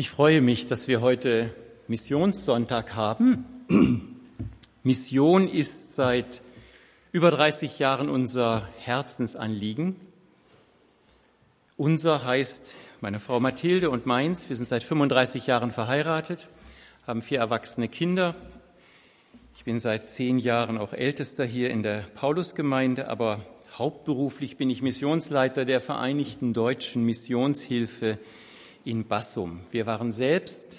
Ich freue mich, dass wir heute Missionssonntag haben. Mission ist seit über 30 Jahren unser Herzensanliegen. Unser heißt meine Frau Mathilde und meins. Wir sind seit 35 Jahren verheiratet, haben vier erwachsene Kinder. Ich bin seit zehn Jahren auch Ältester hier in der Paulusgemeinde, aber hauptberuflich bin ich Missionsleiter der Vereinigten Deutschen Missionshilfe in Bassum. Wir waren selbst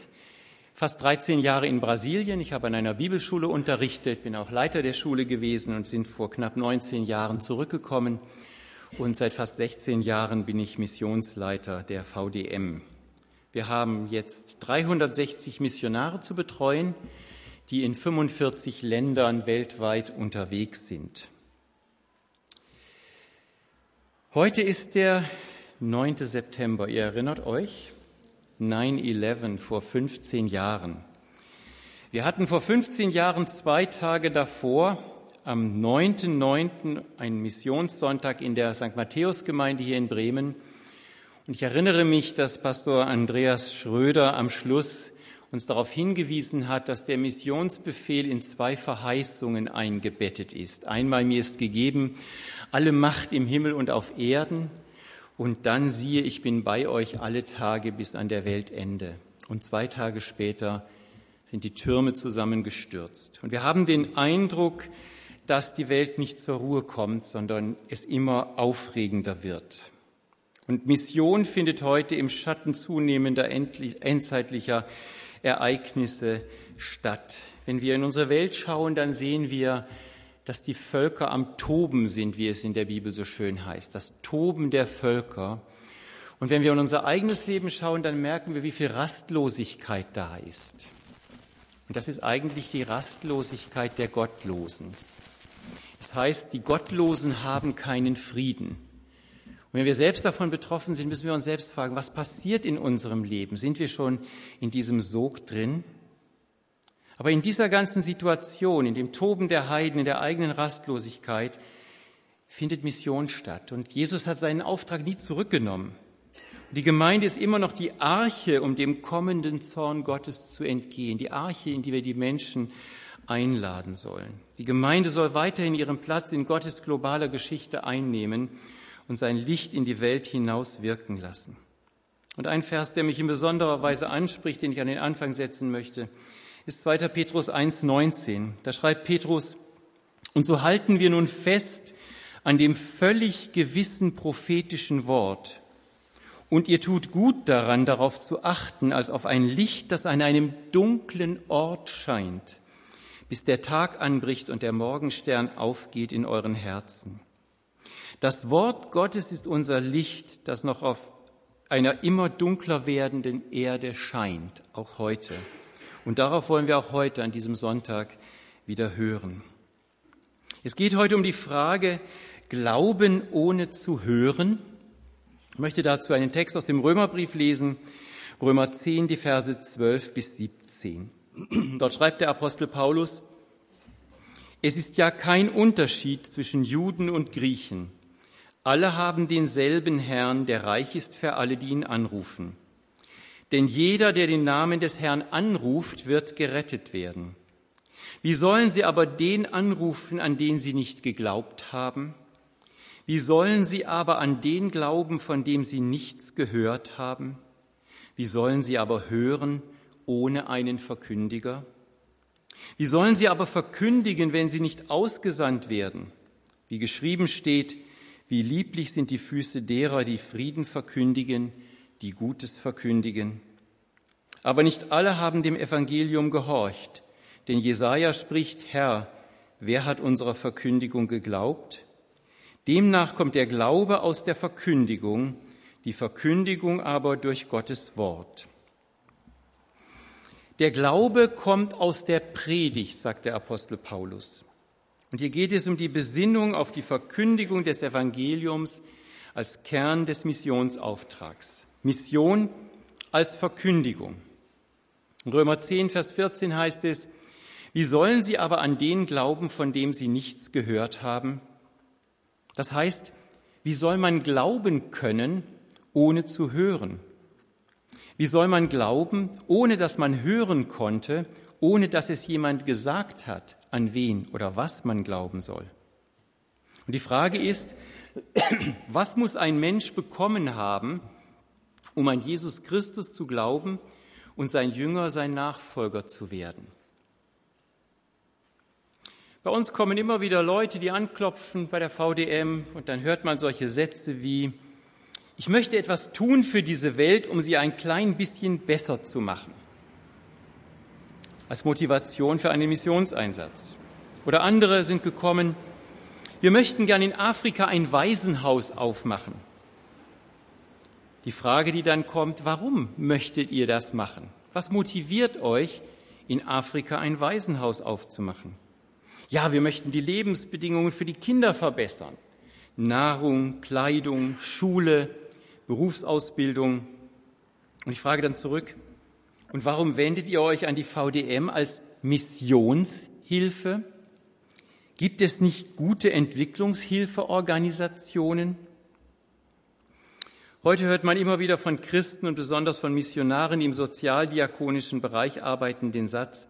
fast 13 Jahre in Brasilien. Ich habe an einer Bibelschule unterrichtet, bin auch Leiter der Schule gewesen und sind vor knapp 19 Jahren zurückgekommen. Und seit fast 16 Jahren bin ich Missionsleiter der VDM. Wir haben jetzt 360 Missionare zu betreuen, die in 45 Ländern weltweit unterwegs sind. Heute ist der 9. September. Ihr erinnert euch? 9-11 vor 15 Jahren. Wir hatten vor 15 Jahren zwei Tage davor, am 9.9. einen Missionssonntag in der St. Matthäus-Gemeinde hier in Bremen. Und ich erinnere mich, dass Pastor Andreas Schröder am Schluss uns darauf hingewiesen hat, dass der Missionsbefehl in zwei Verheißungen eingebettet ist. Einmal mir ist gegeben alle Macht im Himmel und auf Erden und dann siehe, ich bin bei euch alle Tage bis an der Weltende. Und zwei Tage später sind die Türme zusammengestürzt. Und wir haben den Eindruck, dass die Welt nicht zur Ruhe kommt, sondern es immer aufregender wird. Und Mission findet heute im Schatten zunehmender endzeitlicher Ereignisse statt. Wenn wir in unsere Welt schauen, dann sehen wir, dass die Völker am Toben sind, wie es in der Bibel so schön heißt. Das Toben der Völker. Und wenn wir in unser eigenes Leben schauen, dann merken wir, wie viel Rastlosigkeit da ist. Und das ist eigentlich die Rastlosigkeit der Gottlosen. Das heißt, die Gottlosen haben keinen Frieden. Und wenn wir selbst davon betroffen sind, müssen wir uns selbst fragen, was passiert in unserem Leben? Sind wir schon in diesem Sog drin? Aber in dieser ganzen Situation, in dem Toben der Heiden, in der eigenen Rastlosigkeit, findet Mission statt. Und Jesus hat seinen Auftrag nie zurückgenommen. Die Gemeinde ist immer noch die Arche, um dem kommenden Zorn Gottes zu entgehen. Die Arche, in die wir die Menschen einladen sollen. Die Gemeinde soll weiterhin ihren Platz in Gottes globaler Geschichte einnehmen und sein Licht in die Welt hinaus wirken lassen. Und ein Vers, der mich in besonderer Weise anspricht, den ich an den Anfang setzen möchte, ist 2. Petrus 1.19. Da schreibt Petrus, und so halten wir nun fest an dem völlig gewissen prophetischen Wort. Und ihr tut gut daran, darauf zu achten, als auf ein Licht, das an einem dunklen Ort scheint, bis der Tag anbricht und der Morgenstern aufgeht in euren Herzen. Das Wort Gottes ist unser Licht, das noch auf einer immer dunkler werdenden Erde scheint, auch heute. Und darauf wollen wir auch heute an diesem Sonntag wieder hören. Es geht heute um die Frage, Glauben ohne zu hören. Ich möchte dazu einen Text aus dem Römerbrief lesen, Römer 10, die Verse 12 bis 17. Dort schreibt der Apostel Paulus, es ist ja kein Unterschied zwischen Juden und Griechen. Alle haben denselben Herrn, der reich ist für alle, die ihn anrufen. Denn jeder, der den Namen des Herrn anruft, wird gerettet werden. Wie sollen sie aber den anrufen, an den sie nicht geglaubt haben? Wie sollen sie aber an den glauben, von dem sie nichts gehört haben? Wie sollen sie aber hören ohne einen Verkündiger? Wie sollen sie aber verkündigen, wenn sie nicht ausgesandt werden? Wie geschrieben steht, wie lieblich sind die Füße derer, die Frieden verkündigen, die Gutes verkündigen. Aber nicht alle haben dem Evangelium gehorcht, denn Jesaja spricht, Herr, wer hat unserer Verkündigung geglaubt? Demnach kommt der Glaube aus der Verkündigung, die Verkündigung aber durch Gottes Wort. Der Glaube kommt aus der Predigt, sagt der Apostel Paulus. Und hier geht es um die Besinnung auf die Verkündigung des Evangeliums als Kern des Missionsauftrags. Mission als Verkündigung. In Römer 10, Vers 14 heißt es, wie sollen sie aber an den glauben, von dem sie nichts gehört haben? Das heißt, wie soll man glauben können, ohne zu hören? Wie soll man glauben, ohne dass man hören konnte, ohne dass es jemand gesagt hat, an wen oder was man glauben soll? Und die Frage ist, was muss ein Mensch bekommen haben, um an Jesus Christus zu glauben und sein Jünger, sein Nachfolger zu werden? Bei uns kommen immer wieder Leute, die anklopfen bei der VDM und dann hört man solche Sätze wie, ich möchte etwas tun für diese Welt, um sie ein klein bisschen besser zu machen. Als Motivation für einen Missionseinsatz. Oder andere sind gekommen, wir möchten gern in Afrika ein Waisenhaus aufmachen. Die Frage, die dann kommt, warum möchtet ihr das machen? Was motiviert euch, in Afrika ein Waisenhaus aufzumachen? Ja, wir möchten die Lebensbedingungen für die Kinder verbessern. Nahrung, Kleidung, Schule, Berufsausbildung. Und ich frage dann zurück, und warum wendet ihr euch an die VDM als Missionshilfe? Gibt es nicht gute Entwicklungshilfeorganisationen? Heute hört man immer wieder von Christen und besonders von Missionaren, die im sozialdiakonischen Bereich arbeiten, den Satz,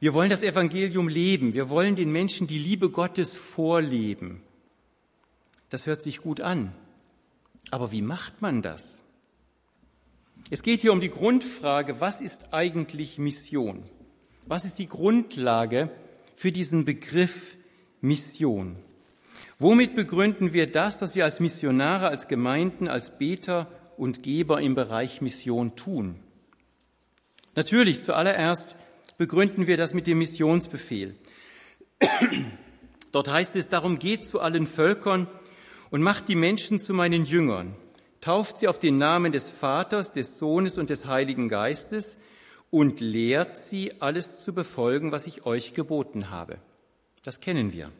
wir wollen das Evangelium leben. Wir wollen den Menschen die Liebe Gottes vorleben. Das hört sich gut an. Aber wie macht man das? Es geht hier um die Grundfrage, was ist eigentlich Mission? Was ist die Grundlage für diesen Begriff Mission? Womit begründen wir das, was wir als Missionare, als Gemeinden, als Beter und Geber im Bereich Mission tun? Natürlich zuallererst begründen wir das mit dem Missionsbefehl. Dort heißt es, darum geht zu allen Völkern und macht die Menschen zu meinen Jüngern, tauft sie auf den Namen des Vaters, des Sohnes und des Heiligen Geistes und lehrt sie, alles zu befolgen, was ich euch geboten habe. Das kennen wir.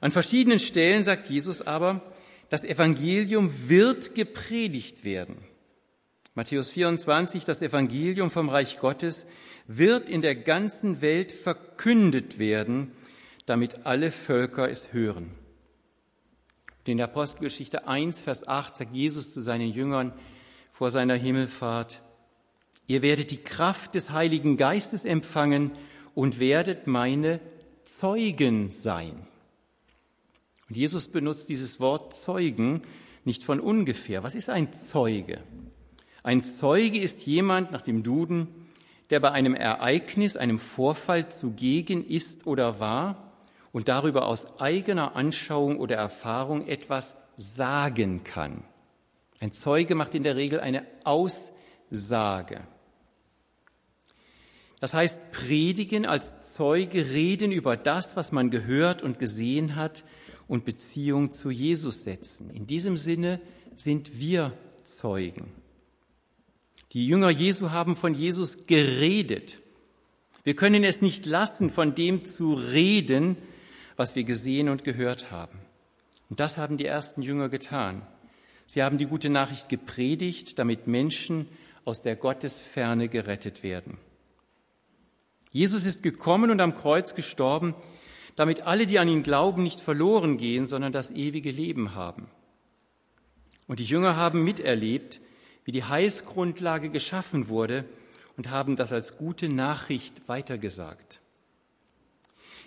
An verschiedenen Stellen sagt Jesus aber, das Evangelium wird gepredigt werden. Matthäus 24, das Evangelium vom Reich Gottes wird in der ganzen Welt verkündet werden, damit alle Völker es hören. In der Apostelgeschichte 1, Vers 8 sagt Jesus zu seinen Jüngern vor seiner Himmelfahrt, ihr werdet die Kraft des Heiligen Geistes empfangen und werdet meine Zeugen sein. Und Jesus benutzt dieses Wort Zeugen nicht von ungefähr. Was ist ein Zeuge? Ein Zeuge ist jemand nach dem Duden, der bei einem Ereignis, einem Vorfall zugegen ist oder war und darüber aus eigener Anschauung oder Erfahrung etwas sagen kann. Ein Zeuge macht in der Regel eine Aussage. Das heißt, predigen als Zeuge, reden über das, was man gehört und gesehen hat und Beziehung zu Jesus setzen. In diesem Sinne sind wir Zeugen. Die Jünger Jesu haben von Jesus geredet. Wir können es nicht lassen, von dem zu reden, was wir gesehen und gehört haben. Und das haben die ersten Jünger getan. Sie haben die gute Nachricht gepredigt, damit Menschen aus der Gottesferne gerettet werden. Jesus ist gekommen und am Kreuz gestorben, damit alle, die an ihn glauben, nicht verloren gehen, sondern das ewige Leben haben. Und die Jünger haben miterlebt, wie die Heilsgrundlage geschaffen wurde und haben das als gute Nachricht weitergesagt.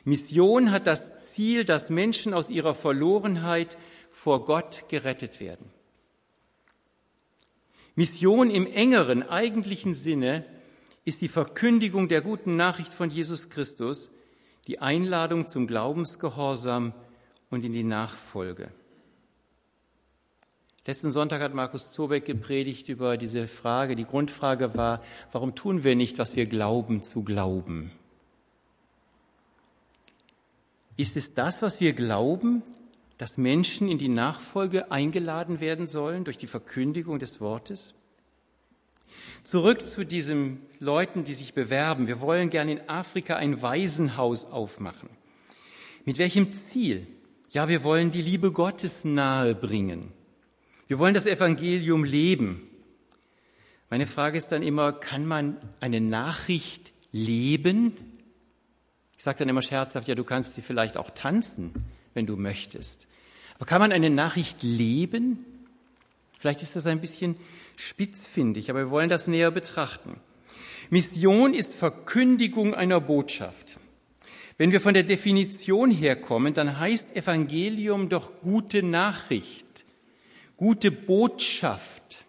Mission hat das Ziel, dass Menschen aus ihrer Verlorenheit vor Gott gerettet werden. Mission im engeren, eigentlichen Sinne ist die Verkündigung der guten Nachricht von Jesus Christus, die Einladung zum Glaubensgehorsam und in die Nachfolge. Letzten Sonntag hat Markus Zobeck gepredigt über diese Frage. Die Grundfrage war, warum tun wir nicht, was wir glauben zu glauben? Ist es das, was wir glauben, dass Menschen in die Nachfolge eingeladen werden sollen durch die Verkündigung des Wortes? Zurück zu diesen Leuten, die sich bewerben. Wir wollen gerne in Afrika ein Waisenhaus aufmachen. Mit welchem Ziel? Ja, wir wollen die Liebe Gottes nahe bringen. Wir wollen das Evangelium leben. Meine Frage ist dann immer, kann man eine Nachricht leben? Ich sage dann immer scherzhaft, ja, du kannst sie vielleicht auch tanzen, wenn du möchtest. Aber kann man eine Nachricht leben? Vielleicht ist das ein bisschen spitzfindig, aber wir wollen das näher betrachten. Mission ist Verkündigung einer Botschaft. Wenn wir von der Definition herkommen, dann heißt Evangelium doch gute Nachricht, gute Botschaft.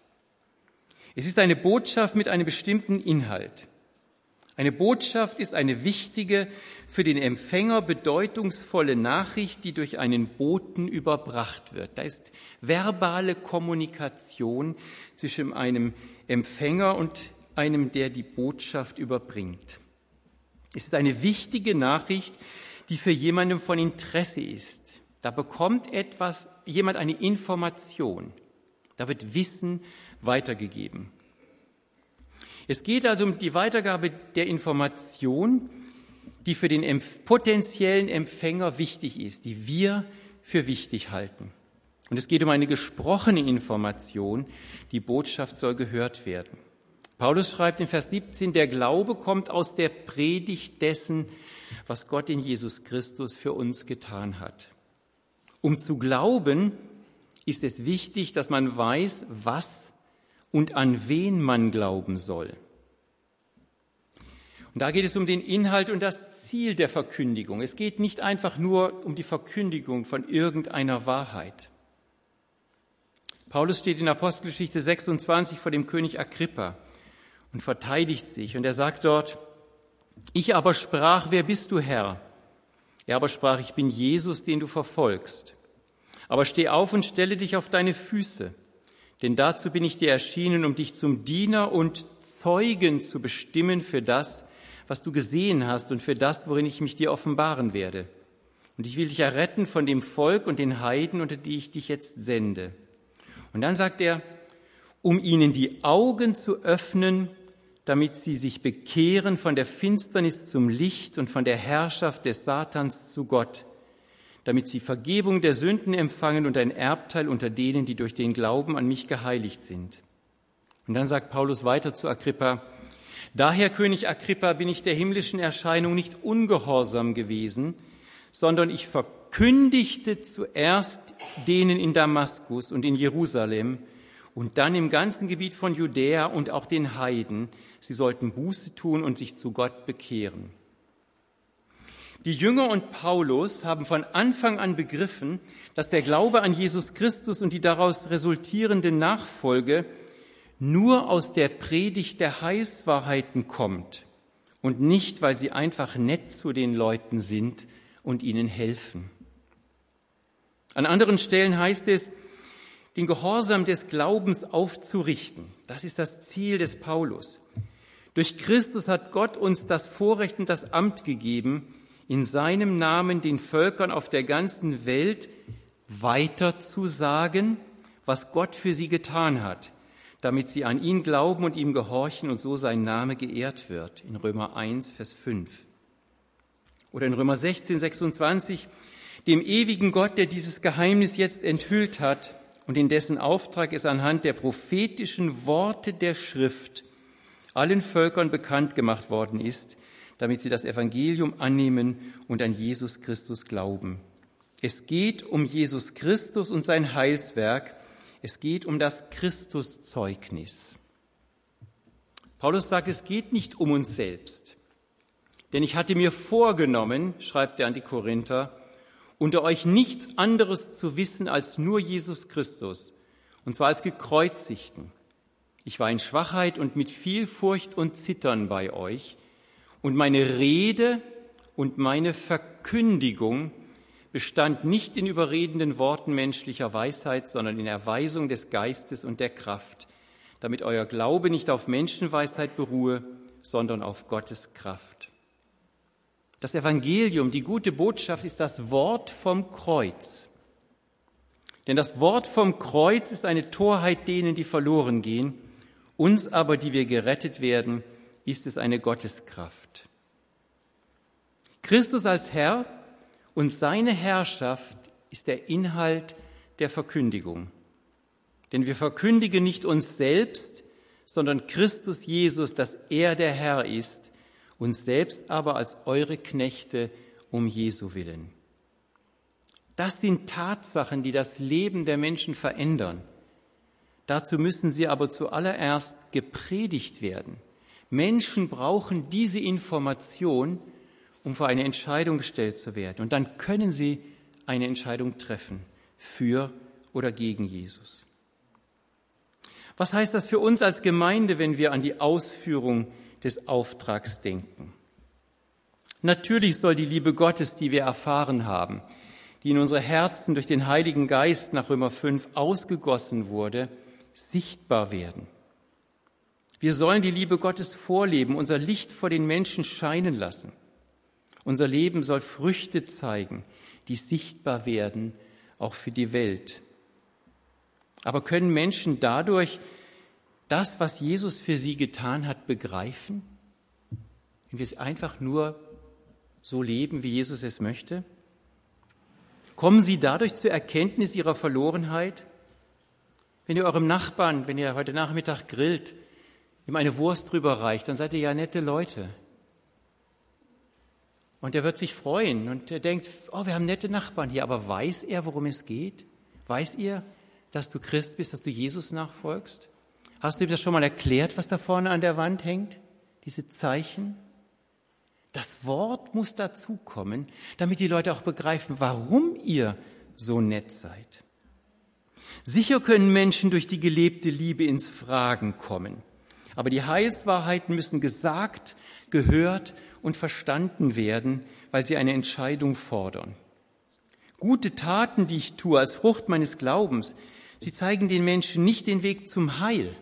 Es ist eine Botschaft mit einem bestimmten Inhalt. Eine Botschaft ist eine wichtige, für den Empfänger bedeutungsvolle Nachricht, die durch einen Boten überbracht wird. Da ist verbale Kommunikation zwischen einem Empfänger und einem, der die Botschaft überbringt. Es ist eine wichtige Nachricht, die für jemanden von Interesse ist. Da bekommt etwas, jemand eine Information. Da wird Wissen weitergegeben. Es geht also um die Weitergabe der Information, die für den potenziellen Empfänger wichtig ist, die wir für wichtig halten. Und es geht um eine gesprochene Information. Die Botschaft soll gehört werden. Paulus schreibt in Vers 17, der Glaube kommt aus der Predigt dessen, was Gott in Jesus Christus für uns getan hat. Um zu glauben, ist es wichtig, dass man weiß, was und an wen man glauben soll. Und da geht es um den Inhalt und das Ziel der Verkündigung. Es geht nicht einfach nur um die Verkündigung von irgendeiner Wahrheit. Paulus steht in Apostelgeschichte 26 vor dem König Agrippa und verteidigt sich. Und er sagt dort, ich aber sprach, wer bist du Herr? Er aber sprach, ich bin Jesus, den du verfolgst. Aber steh auf und stelle dich auf deine Füße, denn dazu bin ich dir erschienen, um dich zum Diener und Zeugen zu bestimmen für das, was du gesehen hast und für das, worin ich mich dir offenbaren werde. Und ich will dich erretten von dem Volk und den Heiden, unter die ich dich jetzt sende. Und dann sagt er, um ihnen die Augen zu öffnen, damit sie sich bekehren von der Finsternis zum Licht und von der Herrschaft des Satans zu Gott, damit sie Vergebung der Sünden empfangen und ein Erbteil unter denen, die durch den Glauben an mich geheiligt sind. Und dann sagt Paulus weiter zu Agrippa, Daher, König Agrippa, bin ich der himmlischen Erscheinung nicht ungehorsam gewesen, sondern ich verkündigte zuerst denen in Damaskus und in Jerusalem und dann im ganzen Gebiet von Judäa und auch den Heiden, sie sollten Buße tun und sich zu Gott bekehren. Die Jünger und Paulus haben von Anfang an begriffen, dass der Glaube an Jesus Christus und die daraus resultierende Nachfolge nur aus der Predigt der Heilswahrheiten kommt und nicht, weil sie einfach nett zu den Leuten sind und ihnen helfen. An anderen Stellen heißt es, den Gehorsam des Glaubens aufzurichten. Das ist das Ziel des Paulus. Durch Christus hat Gott uns das Vorrecht und das Amt gegeben, in seinem Namen den Völkern auf der ganzen Welt weiterzusagen, was Gott für sie getan hat, damit sie an ihn glauben und ihm gehorchen und so sein Name geehrt wird. In Römer 1, Vers 5. Oder in Römer 16, 26, dem ewigen Gott, der dieses Geheimnis jetzt enthüllt hat und in dessen Auftrag es anhand der prophetischen Worte der Schrift allen Völkern bekannt gemacht worden ist, damit sie das Evangelium annehmen und an Jesus Christus glauben. Es geht um Jesus Christus und sein Heilswerk, es geht um das Christuszeugnis. Paulus sagt, es geht nicht um uns selbst. Denn ich hatte mir vorgenommen, schreibt er an die Korinther, unter euch nichts anderes zu wissen als nur Jesus Christus, und zwar als gekreuzigten. Ich war in Schwachheit und mit viel Furcht und Zittern bei euch, und meine Rede und meine Verkündigung bestand nicht in überredenden Worten menschlicher Weisheit, sondern in Erweisung des Geistes und der Kraft, damit euer Glaube nicht auf Menschenweisheit beruhe, sondern auf Gottes Kraft. Das Evangelium, die gute Botschaft, ist das Wort vom Kreuz. Denn das Wort vom Kreuz ist eine Torheit denen, die verloren gehen. Uns aber, die wir gerettet werden, ist es eine Gotteskraft. Christus als Herr und seine Herrschaft ist der Inhalt der Verkündigung. Denn wir verkündigen nicht uns selbst, sondern Christus Jesus, dass er der Herr ist, uns selbst aber als eure Knechte um Jesu willen. Das sind Tatsachen, die das Leben der Menschen verändern. Dazu müssen sie aber zuallererst gepredigt werden. Menschen brauchen diese Information, um vor eine Entscheidung gestellt zu werden. Und dann können sie eine Entscheidung treffen für oder gegen Jesus. Was heißt das für uns als Gemeinde, wenn wir an die Ausführung des Auftrags denken? Natürlich soll die Liebe Gottes, die wir erfahren haben, die in unsere Herzen durch den Heiligen Geist nach Römer 5 ausgegossen wurde, sichtbar werden. Wir sollen die Liebe Gottes vorleben, unser Licht vor den Menschen scheinen lassen. Unser Leben soll Früchte zeigen, die sichtbar werden, auch für die Welt. Aber können Menschen dadurch das, was Jesus für sie getan hat, begreifen? Wenn wir es einfach nur so leben, wie Jesus es möchte? Kommen sie dadurch zur Erkenntnis ihrer Verlorenheit? Wenn ihr eurem Nachbarn, wenn ihr heute Nachmittag grillt, ihm eine Wurst drüber reicht, dann seid ihr ja nette Leute. Und er wird sich freuen und er denkt, oh, wir haben nette Nachbarn hier, aber weiß er, worum es geht? Weiß ihr, dass du Christ bist, dass du Jesus nachfolgst? Hast du ihm das schon mal erklärt, was da vorne an der Wand hängt? Diese Zeichen? Das Wort muss dazukommen, damit die Leute auch begreifen, warum ihr so nett seid. Sicher können Menschen durch die gelebte Liebe ins Fragen kommen, aber die Heilswahrheiten müssen gesagt, gehört und verstanden werden, weil sie eine Entscheidung fordern. Gute Taten, die ich tue als Frucht meines Glaubens, sie zeigen den Menschen nicht den Weg zum Heil.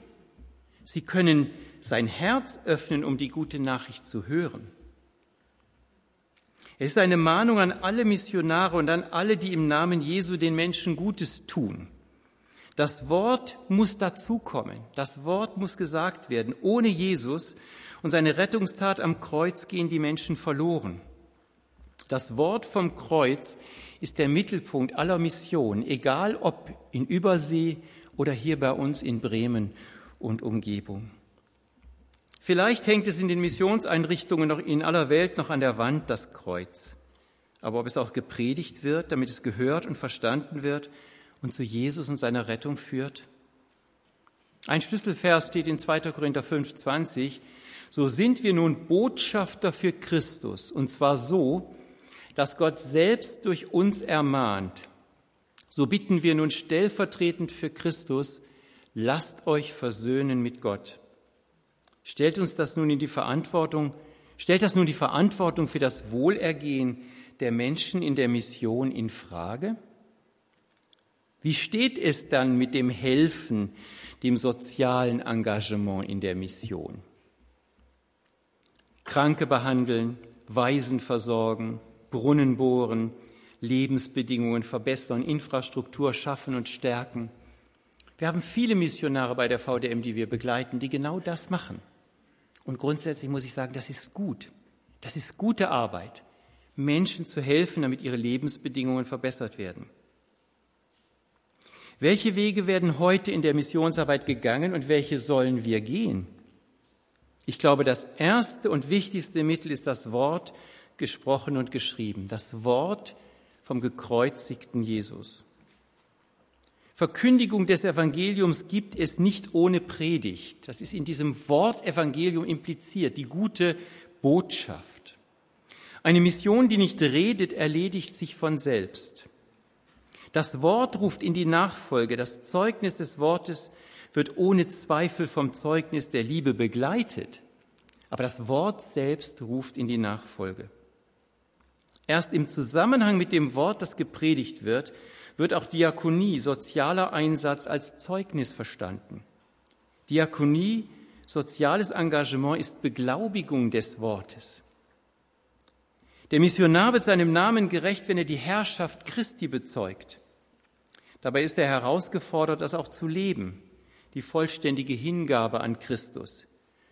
Sie können sein Herz öffnen, um die gute Nachricht zu hören. Es ist eine Mahnung an alle Missionare und an alle, die im Namen Jesu den Menschen Gutes tun. Das Wort muss dazukommen. Das Wort muss gesagt werden. Ohne Jesus und seine Rettungstat am Kreuz gehen die Menschen verloren. Das Wort vom Kreuz ist der Mittelpunkt aller Missionen, egal ob in Übersee oder hier bei uns in Bremen und Umgebung. Vielleicht hängt es in den Missionseinrichtungen noch in aller Welt noch an der Wand, das Kreuz. Aber ob es auch gepredigt wird, damit es gehört und verstanden wird und zu Jesus und seiner Rettung führt? Ein Schlüsselvers steht in 2. Korinther 5, 20. So sind wir nun Botschafter für Christus, und zwar so, dass Gott selbst durch uns ermahnt. So bitten wir nun stellvertretend für Christus, lasst euch versöhnen mit Gott. Stellt uns das nun in die Verantwortung, stellt das nun die Verantwortung für das Wohlergehen der Menschen in der Mission in Frage? Wie steht es dann mit dem Helfen, dem sozialen Engagement in der Mission? Kranke behandeln, Waisen versorgen, Brunnen bohren, Lebensbedingungen verbessern, Infrastruktur schaffen und stärken. Wir haben viele Missionare bei der VDM, die wir begleiten, die genau das machen. Und grundsätzlich muss ich sagen, das ist gut. Das ist gute Arbeit, Menschen zu helfen, damit ihre Lebensbedingungen verbessert werden. Welche Wege werden heute in der Missionsarbeit gegangen und welche sollen wir gehen? Ich glaube, das erste und wichtigste Mittel ist das Wort gesprochen und geschrieben, das Wort vom gekreuzigten Jesus. Verkündigung des Evangeliums gibt es nicht ohne Predigt. Das ist in diesem Wort Evangelium impliziert, die gute Botschaft. Eine Mission, die nicht redet, erledigt sich von selbst. Das Wort ruft in die Nachfolge. Das Zeugnis des Wortes wird ohne Zweifel vom Zeugnis der Liebe begleitet, aber das Wort selbst ruft in die Nachfolge. Erst im Zusammenhang mit dem Wort, das gepredigt wird, wird auch Diakonie, sozialer Einsatz als Zeugnis verstanden. Diakonie, soziales Engagement ist Beglaubigung des Wortes. Der Missionar wird seinem Namen gerecht, wenn er die Herrschaft Christi bezeugt. Dabei ist er herausgefordert, das auch zu leben die vollständige Hingabe an Christus.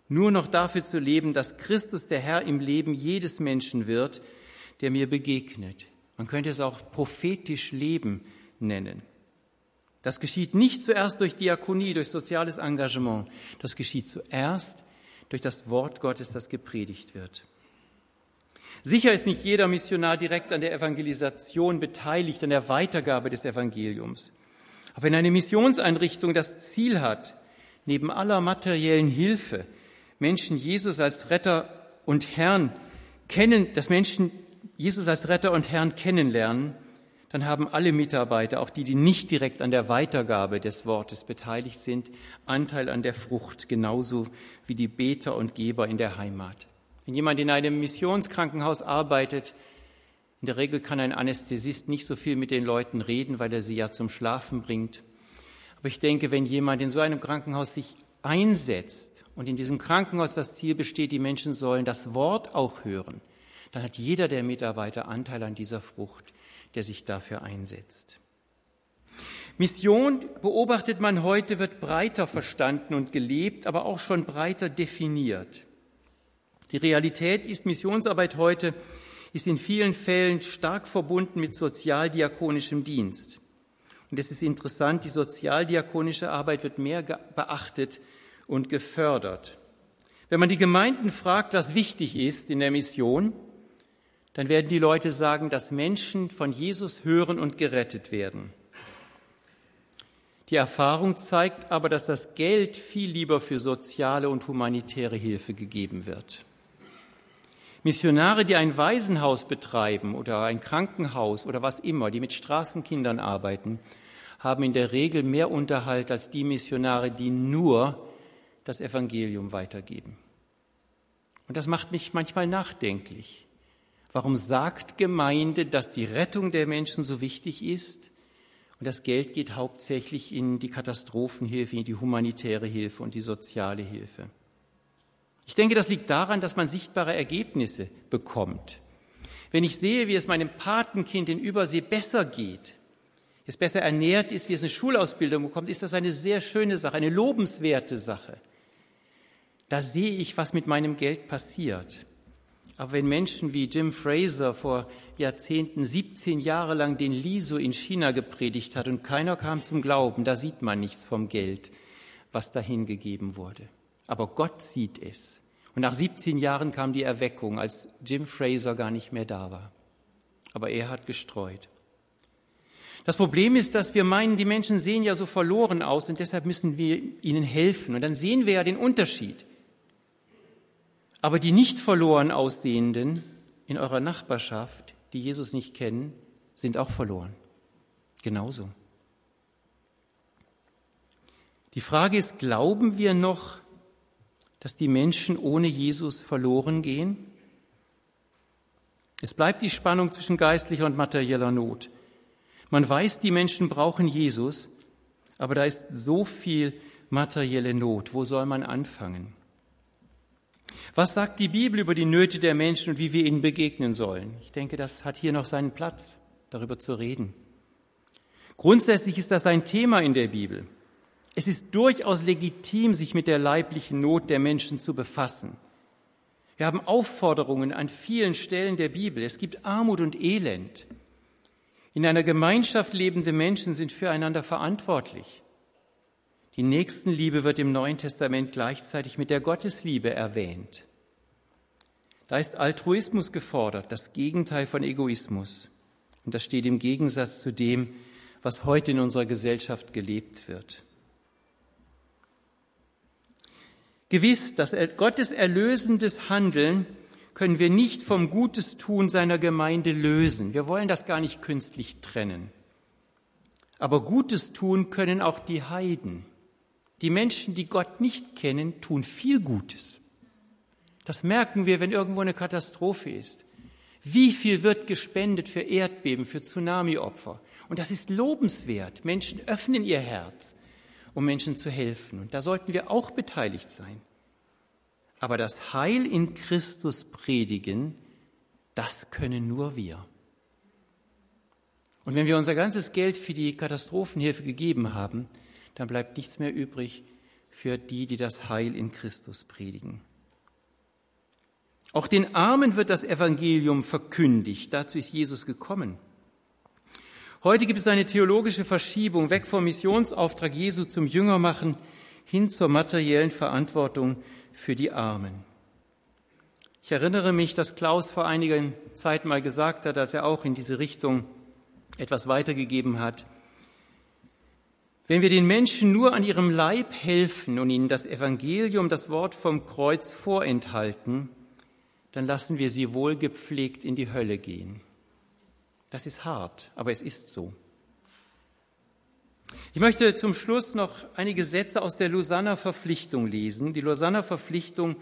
Nur noch dafür zu leben, dass Christus der Herr im Leben jedes Menschen wird, der mir begegnet. Man könnte es auch prophetisch Leben nennen. Das geschieht nicht zuerst durch Diakonie, durch soziales Engagement. Das geschieht zuerst durch das Wort Gottes, das gepredigt wird. Sicher ist nicht jeder Missionar direkt an der Evangelisation beteiligt, an der Weitergabe des Evangeliums. Aber wenn eine Missionseinrichtung das Ziel hat, neben aller materiellen Hilfe Menschen Jesus als Retter und Herrn kennen, dass Menschen Jesus als Retter und Herrn kennenlernen, dann haben alle Mitarbeiter, auch die, die nicht direkt an der Weitergabe des Wortes beteiligt sind, Anteil an der Frucht, genauso wie die Beter und Geber in der Heimat. Wenn jemand in einem Missionskrankenhaus arbeitet, in der Regel kann ein Anästhesist nicht so viel mit den Leuten reden, weil er sie ja zum Schlafen bringt. Aber ich denke, wenn jemand in so einem Krankenhaus sich einsetzt und in diesem Krankenhaus das Ziel besteht, die Menschen sollen das Wort auch hören, dann hat jeder der Mitarbeiter Anteil an dieser Frucht, der sich dafür einsetzt. Mission, beobachtet man heute, wird breiter verstanden und gelebt, aber auch schon breiter definiert. Die Realität ist, Missionsarbeit heute ist in vielen Fällen stark verbunden mit sozialdiakonischem Dienst. Und es ist interessant, die sozialdiakonische Arbeit wird mehr beachtet und gefördert. Wenn man die Gemeinden fragt, was wichtig ist in der Mission, dann werden die Leute sagen, dass Menschen von Jesus hören und gerettet werden. Die Erfahrung zeigt aber, dass das Geld viel lieber für soziale und humanitäre Hilfe gegeben wird. Missionare, die ein Waisenhaus betreiben oder ein Krankenhaus oder was immer, die mit Straßenkindern arbeiten, haben in der Regel mehr Unterhalt als die Missionare, die nur das Evangelium weitergeben. Und das macht mich manchmal nachdenklich. Warum sagt Gemeinde, dass die Rettung der Menschen so wichtig ist? Und das Geld geht hauptsächlich in die Katastrophenhilfe, in die humanitäre Hilfe und die soziale Hilfe. Ich denke, das liegt daran, dass man sichtbare Ergebnisse bekommt. Wenn ich sehe, wie es meinem Patenkind in Übersee besser geht, es besser ernährt ist, wie es eine Schulausbildung bekommt, ist das eine sehr schöne Sache, eine lobenswerte Sache. Da sehe ich, was mit meinem Geld passiert. Aber wenn Menschen wie Jim Fraser vor Jahrzehnten 17 Jahre lang den Liso in China gepredigt hat und keiner kam zum Glauben, da sieht man nichts vom Geld, was dahin gegeben wurde. Aber Gott sieht es. Und nach 17 Jahren kam die Erweckung, als Jim Fraser gar nicht mehr da war. Aber er hat gestreut. Das Problem ist, dass wir meinen, die Menschen sehen ja so verloren aus und deshalb müssen wir ihnen helfen. Und dann sehen wir ja den Unterschied. Aber die nicht verloren aussehenden in eurer Nachbarschaft, die Jesus nicht kennen, sind auch verloren. Genauso. Die Frage ist, glauben wir noch, dass die Menschen ohne Jesus verloren gehen? Es bleibt die Spannung zwischen geistlicher und materieller Not. Man weiß, die Menschen brauchen Jesus, aber da ist so viel materielle Not. Wo soll man anfangen? Was sagt die Bibel über die Nöte der Menschen und wie wir ihnen begegnen sollen? Ich denke, das hat hier noch seinen Platz, darüber zu reden. Grundsätzlich ist das ein Thema in der Bibel. Es ist durchaus legitim, sich mit der leiblichen Not der Menschen zu befassen. Wir haben Aufforderungen an vielen Stellen der Bibel. Es gibt Armut und Elend. In einer Gemeinschaft lebende Menschen sind füreinander verantwortlich. Die Nächstenliebe wird im Neuen Testament gleichzeitig mit der Gottesliebe erwähnt. Da ist Altruismus gefordert, das Gegenteil von Egoismus. Und das steht im Gegensatz zu dem, was heute in unserer Gesellschaft gelebt wird. Gewiss, dass Gottes erlösendes Handeln können wir nicht vom Gutes tun seiner Gemeinde lösen. Wir wollen das gar nicht künstlich trennen. Aber Gutes tun können auch die Heiden. Die Menschen, die Gott nicht kennen, tun viel Gutes. Das merken wir, wenn irgendwo eine Katastrophe ist. Wie viel wird gespendet für Erdbeben, für Tsunamiopfer? Und das ist lobenswert. Menschen öffnen ihr Herz um Menschen zu helfen. Und da sollten wir auch beteiligt sein. Aber das Heil in Christus predigen, das können nur wir. Und wenn wir unser ganzes Geld für die Katastrophenhilfe gegeben haben, dann bleibt nichts mehr übrig für die, die das Heil in Christus predigen. Auch den Armen wird das Evangelium verkündigt. Dazu ist Jesus gekommen. Heute gibt es eine theologische Verschiebung weg vom Missionsauftrag Jesu zum Jüngermachen hin zur materiellen Verantwortung für die Armen. Ich erinnere mich, dass Klaus vor einigen Zeit mal gesagt hat, als er auch in diese Richtung etwas weitergegeben hat. Wenn wir den Menschen nur an ihrem Leib helfen und ihnen das Evangelium, das Wort vom Kreuz vorenthalten, dann lassen wir sie wohlgepflegt in die Hölle gehen. Das ist hart, aber es ist so. Ich möchte zum Schluss noch einige Sätze aus der Lausanner Verpflichtung lesen. Die Lausanner Verpflichtung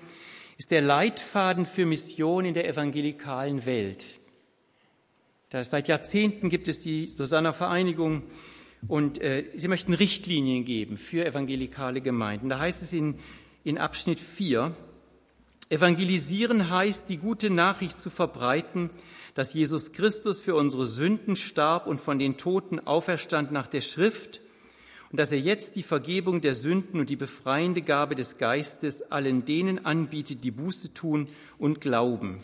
ist der Leitfaden für Mission in der evangelikalen Welt. Da seit Jahrzehnten gibt es die Lausanner Vereinigung und äh, sie möchten Richtlinien geben für evangelikale Gemeinden. Da heißt es in, in Abschnitt 4, Evangelisieren heißt, die gute Nachricht zu verbreiten, dass Jesus Christus für unsere Sünden starb und von den Toten auferstand nach der Schrift und dass er jetzt die Vergebung der Sünden und die befreiende Gabe des Geistes allen denen anbietet, die Buße tun und glauben.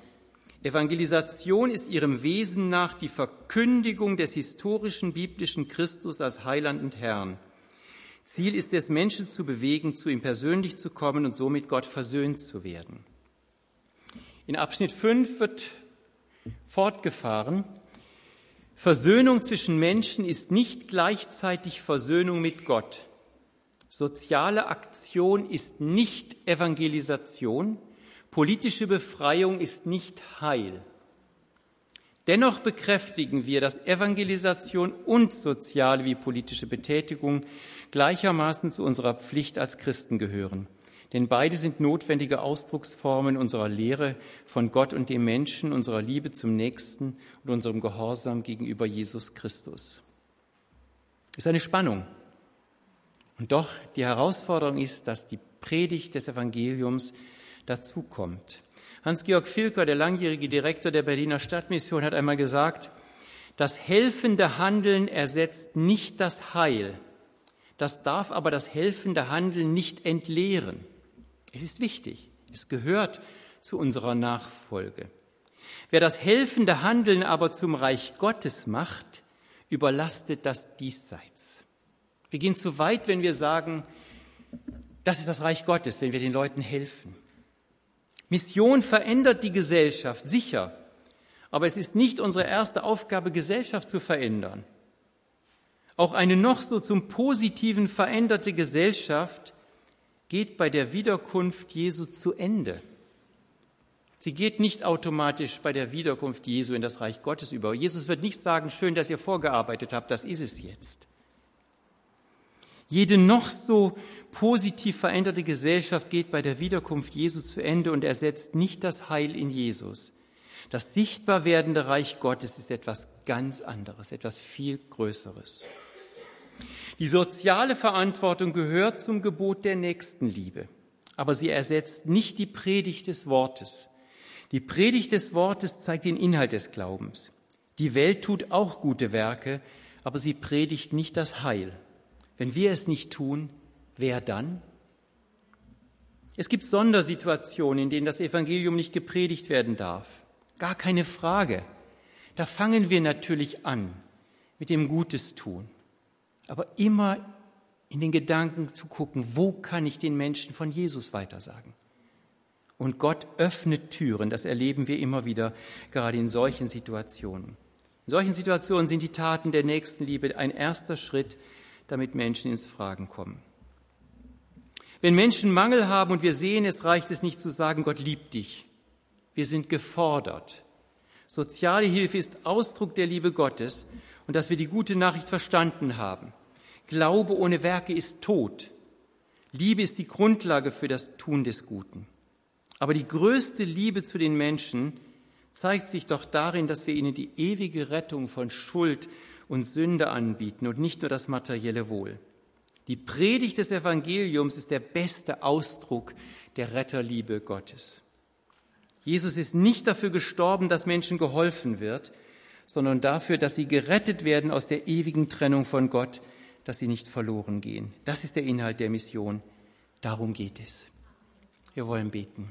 Evangelisation ist ihrem Wesen nach die Verkündigung des historischen biblischen Christus als Heiland und Herrn. Ziel ist es, Menschen zu bewegen, zu ihm persönlich zu kommen und so mit Gott versöhnt zu werden. In Abschnitt 5 wird fortgefahren. Versöhnung zwischen Menschen ist nicht gleichzeitig Versöhnung mit Gott. Soziale Aktion ist nicht Evangelisation. Politische Befreiung ist nicht Heil. Dennoch bekräftigen wir, dass Evangelisation und soziale wie politische Betätigung gleichermaßen zu unserer Pflicht als Christen gehören. Denn beide sind notwendige Ausdrucksformen unserer Lehre von Gott und dem Menschen, unserer Liebe zum Nächsten und unserem Gehorsam gegenüber Jesus Christus. ist eine Spannung. Und doch die Herausforderung ist, dass die Predigt des Evangeliums dazukommt. Hans-Georg Filker, der langjährige Direktor der Berliner Stadtmission, hat einmal gesagt, das helfende Handeln ersetzt nicht das Heil. Das darf aber das helfende Handeln nicht entleeren. Es ist wichtig. Es gehört zu unserer Nachfolge. Wer das helfende Handeln aber zum Reich Gottes macht, überlastet das Diesseits. Wir gehen zu weit, wenn wir sagen, das ist das Reich Gottes, wenn wir den Leuten helfen. Mission verändert die Gesellschaft, sicher. Aber es ist nicht unsere erste Aufgabe, Gesellschaft zu verändern. Auch eine noch so zum Positiven veränderte Gesellschaft geht bei der Wiederkunft Jesu zu Ende. Sie geht nicht automatisch bei der Wiederkunft Jesu in das Reich Gottes über. Jesus wird nicht sagen, schön, dass ihr vorgearbeitet habt, das ist es jetzt. Jede noch so positiv veränderte Gesellschaft geht bei der Wiederkunft Jesu zu Ende und ersetzt nicht das Heil in Jesus. Das sichtbar werdende Reich Gottes ist etwas ganz anderes, etwas viel Größeres. Die soziale Verantwortung gehört zum Gebot der Nächstenliebe, aber sie ersetzt nicht die Predigt des Wortes. Die Predigt des Wortes zeigt den Inhalt des Glaubens. Die Welt tut auch gute Werke, aber sie predigt nicht das Heil. Wenn wir es nicht tun, wer dann? Es gibt Sondersituationen, in denen das Evangelium nicht gepredigt werden darf. Gar keine Frage. Da fangen wir natürlich an mit dem Gutes tun aber immer in den Gedanken zu gucken, wo kann ich den Menschen von Jesus weitersagen? Und Gott öffnet Türen, das erleben wir immer wieder, gerade in solchen Situationen. In solchen Situationen sind die Taten der Nächstenliebe ein erster Schritt, damit Menschen ins Fragen kommen. Wenn Menschen Mangel haben und wir sehen, es reicht es nicht zu sagen, Gott liebt dich. Wir sind gefordert. Soziale Hilfe ist Ausdruck der Liebe Gottes und dass wir die gute Nachricht verstanden haben. Glaube ohne Werke ist tot. Liebe ist die Grundlage für das Tun des Guten. Aber die größte Liebe zu den Menschen zeigt sich doch darin, dass wir ihnen die ewige Rettung von Schuld und Sünde anbieten und nicht nur das materielle Wohl. Die Predigt des Evangeliums ist der beste Ausdruck der Retterliebe Gottes. Jesus ist nicht dafür gestorben, dass Menschen geholfen wird, sondern dafür, dass sie gerettet werden aus der ewigen Trennung von Gott, dass sie nicht verloren gehen. Das ist der Inhalt der Mission. Darum geht es. Wir wollen beten.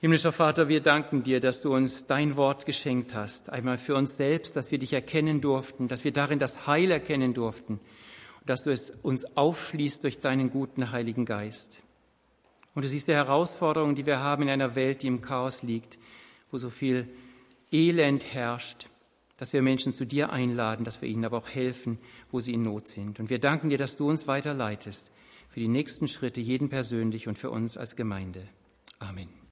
Himmlischer Vater, wir danken dir, dass du uns dein Wort geschenkt hast. Einmal für uns selbst, dass wir dich erkennen durften, dass wir darin das Heil erkennen durften und dass du es uns aufschließt durch deinen guten Heiligen Geist. Und es ist die Herausforderung, die wir haben in einer Welt, die im Chaos liegt, wo so viel Elend herrscht, dass wir Menschen zu dir einladen, dass wir ihnen aber auch helfen, wo sie in Not sind. Und wir danken dir, dass du uns weiterleitest für die nächsten Schritte, jeden persönlich und für uns als Gemeinde. Amen.